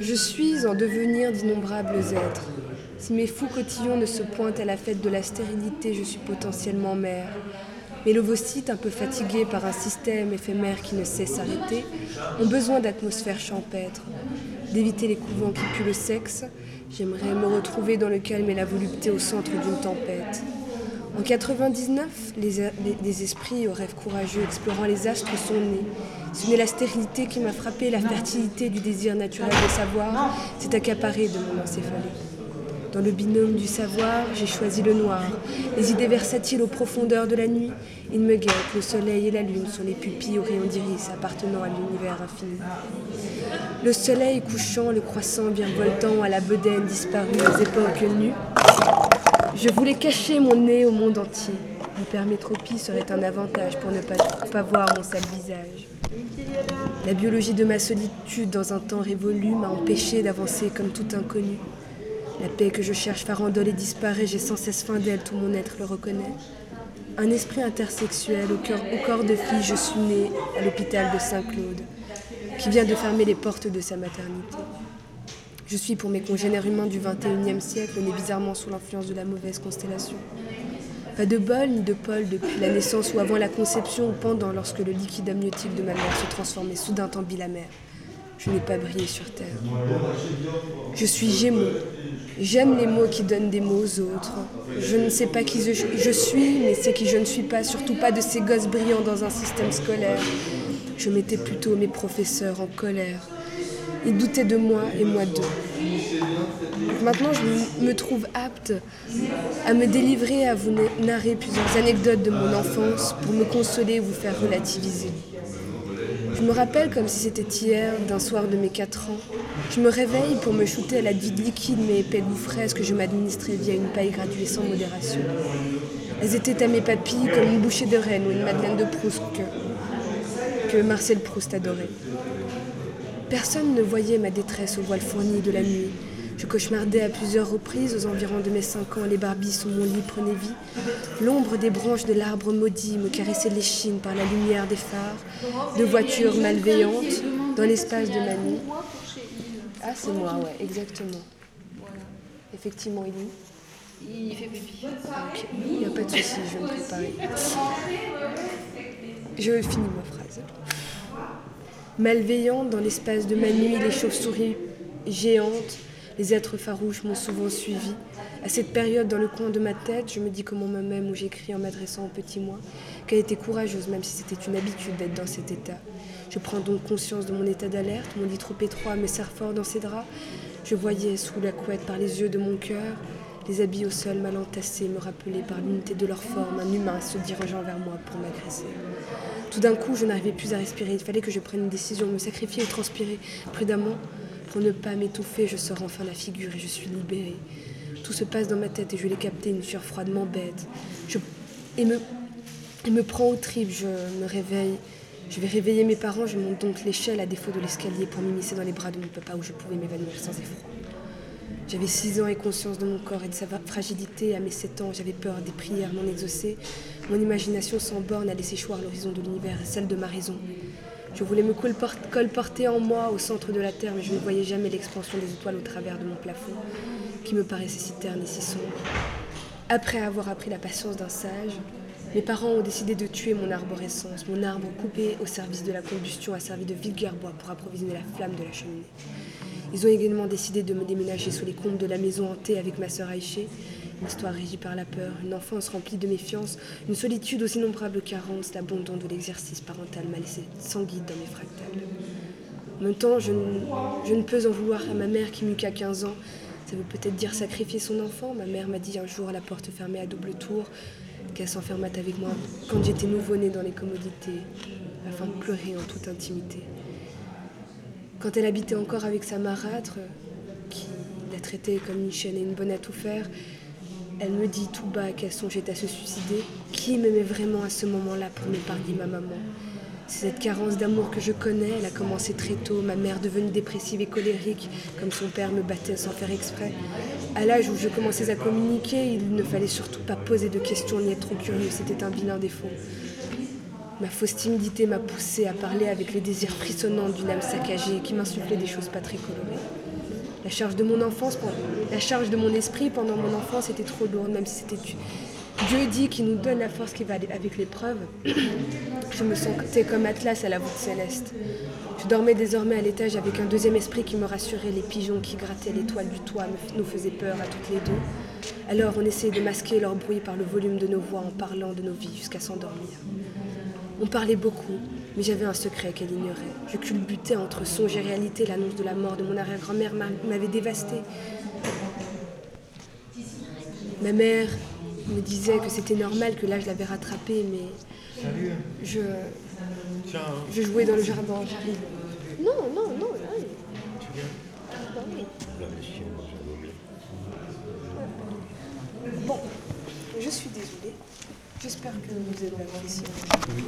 Je suis en devenir d'innombrables êtres. Si mes fous cotillons ne se pointent à la fête de la stérilité, je suis potentiellement mère. Mes lovocytes, un peu fatigués par un système éphémère qui ne sait s'arrêter, ont besoin d'atmosphère champêtre, d'éviter les couvents qui puent le sexe. J'aimerais me retrouver dans le calme et la volupté au centre d'une tempête. En 99, les, esprits aux rêves courageux explorant les astres sont nés. Ce n'est la stérilité qui m'a frappé, la fertilité du désir naturel de savoir s'est accaparée de mon encéphalée. Dans le binôme du savoir, j'ai choisi le noir. Les idées versatiles aux profondeurs de la nuit, ils me guettent, le soleil et la lune sont les pupilles aux rayons d'iris appartenant à l'univers infini. Le soleil couchant, le croissant virevoltant à la bedaine disparue aux époques nues. Je voulais cacher mon nez au monde entier. L'hypermétropie serait un avantage pour ne pas, pas voir mon sale visage. La biologie de ma solitude dans un temps révolu m'a empêché d'avancer comme tout inconnu. La paix que je cherche farandole et disparaît, j'ai sans cesse faim d'elle, tout mon être le reconnaît. Un esprit intersexuel au, cœur, au corps de fille, je suis née à l'hôpital de Saint-Claude, qui vient de fermer les portes de sa maternité. Je suis pour mes congénères humains du XXIe siècle, né bizarrement sous l'influence de la mauvaise constellation. Pas de bol ni de pôle depuis la naissance ou avant la conception ou pendant lorsque le liquide amniotique de ma mère se transformait soudain en bilamère. Je n'ai pas brillé sur terre. Je suis Gémeaux, J'aime les mots qui donnent des mots aux autres. Je ne sais pas qui je, suis, mais c'est qui je ne suis pas, surtout pas de ces gosses brillants dans un système scolaire. Je mettais plutôt mes professeurs en colère. Ils doutaient de moi et moi d'eux. Maintenant, je me trouve apte à me délivrer, à vous narrer plusieurs anecdotes de mon enfance pour me consoler et vous faire relativiser. Je me rappelle comme si c'était hier, d'un soir de mes 4 ans. Je me réveille pour me shooter à la vide liquide mais épais fraises que je m'administrais via une paille graduée sans modération. Elles étaient à mes papilles comme une bouchée de reine ou une madeleine de Proust que Marcel Proust adorait. Personne ne voyait ma détresse au voile fourni de la nuit. Je cauchemardais à plusieurs reprises, aux environs de mes cinq ans, les barbilles sous mon lit prenaient vie. L'ombre des branches de l'arbre maudit me caressait l'échine par la lumière des phares, de voitures malveillantes dans l'espace de ma nuit. Ah, c'est moi, ouais, exactement. Effectivement, il est Il fait pipi. Il n'y a pas de souci, je vais me préparer. Je finis ma phrase. Malveillante dans l'espace de ma nuit, les chauves-souris géantes les êtres farouches m'ont souvent suivi. À cette période, dans le coin de ma tête, je me dis comment ma même où j'écris en m'adressant au petit moi, qu'elle était courageuse, même si c'était une habitude d'être dans cet état. Je prends donc conscience de mon état d'alerte, mon lit trop étroit me serre fort dans ses draps. Je voyais sous la couette par les yeux de mon cœur les habits au sol mal entassés me rappelaient par l'unité de leur forme un humain se dirigeant vers moi pour m'agresser. Tout d'un coup, je n'arrivais plus à respirer. Il fallait que je prenne une décision, me sacrifier et transpirer prudemment pour ne pas m'étouffer, je sors enfin la figure et je suis libérée. Tout se passe dans ma tête et je l'ai capté, une sueur froide m'embête. Je... Et, me... et me prend au trip, je me réveille. Je vais réveiller mes parents, je monte donc l'échelle à défaut de l'escalier pour m'immiscer dans les bras de mon papa où je pouvais m'évanouir sans effroi. J'avais 6 ans et conscience de mon corps et de sa fragilité. À mes 7 ans, j'avais peur des prières non exaucées. Mon imagination sans borne a laissé choir l'horizon de l'univers et celle de ma raison. Je voulais me colporter en moi au centre de la Terre, mais je ne voyais jamais l'expansion des étoiles au travers de mon plafond, qui me paraissait si terne et si sombre. Après avoir appris la patience d'un sage, mes parents ont décidé de tuer mon arborescence. Mon arbre coupé au service de la combustion a servi de vulgaire bois pour approvisionner la flamme de la cheminée. Ils ont également décidé de me déménager sous les combles de la maison hantée avec ma sœur Aïché, une histoire régie par la peur, une enfance remplie de méfiance, une solitude aux innombrables carences, l'abandon de l'exercice parental m'a laissé sans guide dans mes fractales. En même temps, je ne, peux en vouloir à ma mère qui n'eut qu'à 15 ans. Ça veut peut-être dire sacrifier son enfant. Ma mère m'a dit un jour à la porte fermée à double tour qu'elle s'enfermât avec moi quand j'étais nouveau-né dans les commodités, afin de pleurer en toute intimité. Quand elle habitait encore avec sa marâtre, qui la traitait comme une chienne et une bonne à tout faire, elle me dit tout bas qu'elle songeait à se suicider. Qui m'aimait vraiment à ce moment-là pour m'épargner ma maman C'est cette carence d'amour que je connais. Elle a commencé très tôt. Ma mère devenue dépressive et colérique, comme son père me battait sans faire exprès. À l'âge où je commençais à communiquer, il ne fallait surtout pas poser de questions ni être trop curieux. C'était un vilain défaut. Ma fausse timidité m'a poussée à parler avec les désirs frissonnants d'une âme saccagée qui m'insufflait des choses pas très colorées. La charge de mon enfance, la charge de mon esprit pendant mon enfance était trop lourde, même si c'était Dieu dit qu'il nous donne la force qui va avec l'épreuve. Je me sentais comme Atlas à la voûte céleste. Je dormais désormais à l'étage avec un deuxième esprit qui me rassurait. Les pigeons qui grattaient l'étoile du toit nous faisaient peur à toutes les deux. Alors on essayait de masquer leur bruit par le volume de nos voix en parlant de nos vies jusqu'à s'endormir. On parlait beaucoup, mais j'avais un secret qu'elle ignorait. Je culbutais entre songe et réalité. L'annonce de la mort de mon arrière-grand-mère m'avait dévastée. Ma mère me disait que c'était normal que l'âge l'avait rattrapée, mais je, je jouais dans le jardin, j'arrive. Non, non, non, là. Tu viens Là, Bon, je suis désolée. J'espère que vous avez apprécié. Oui.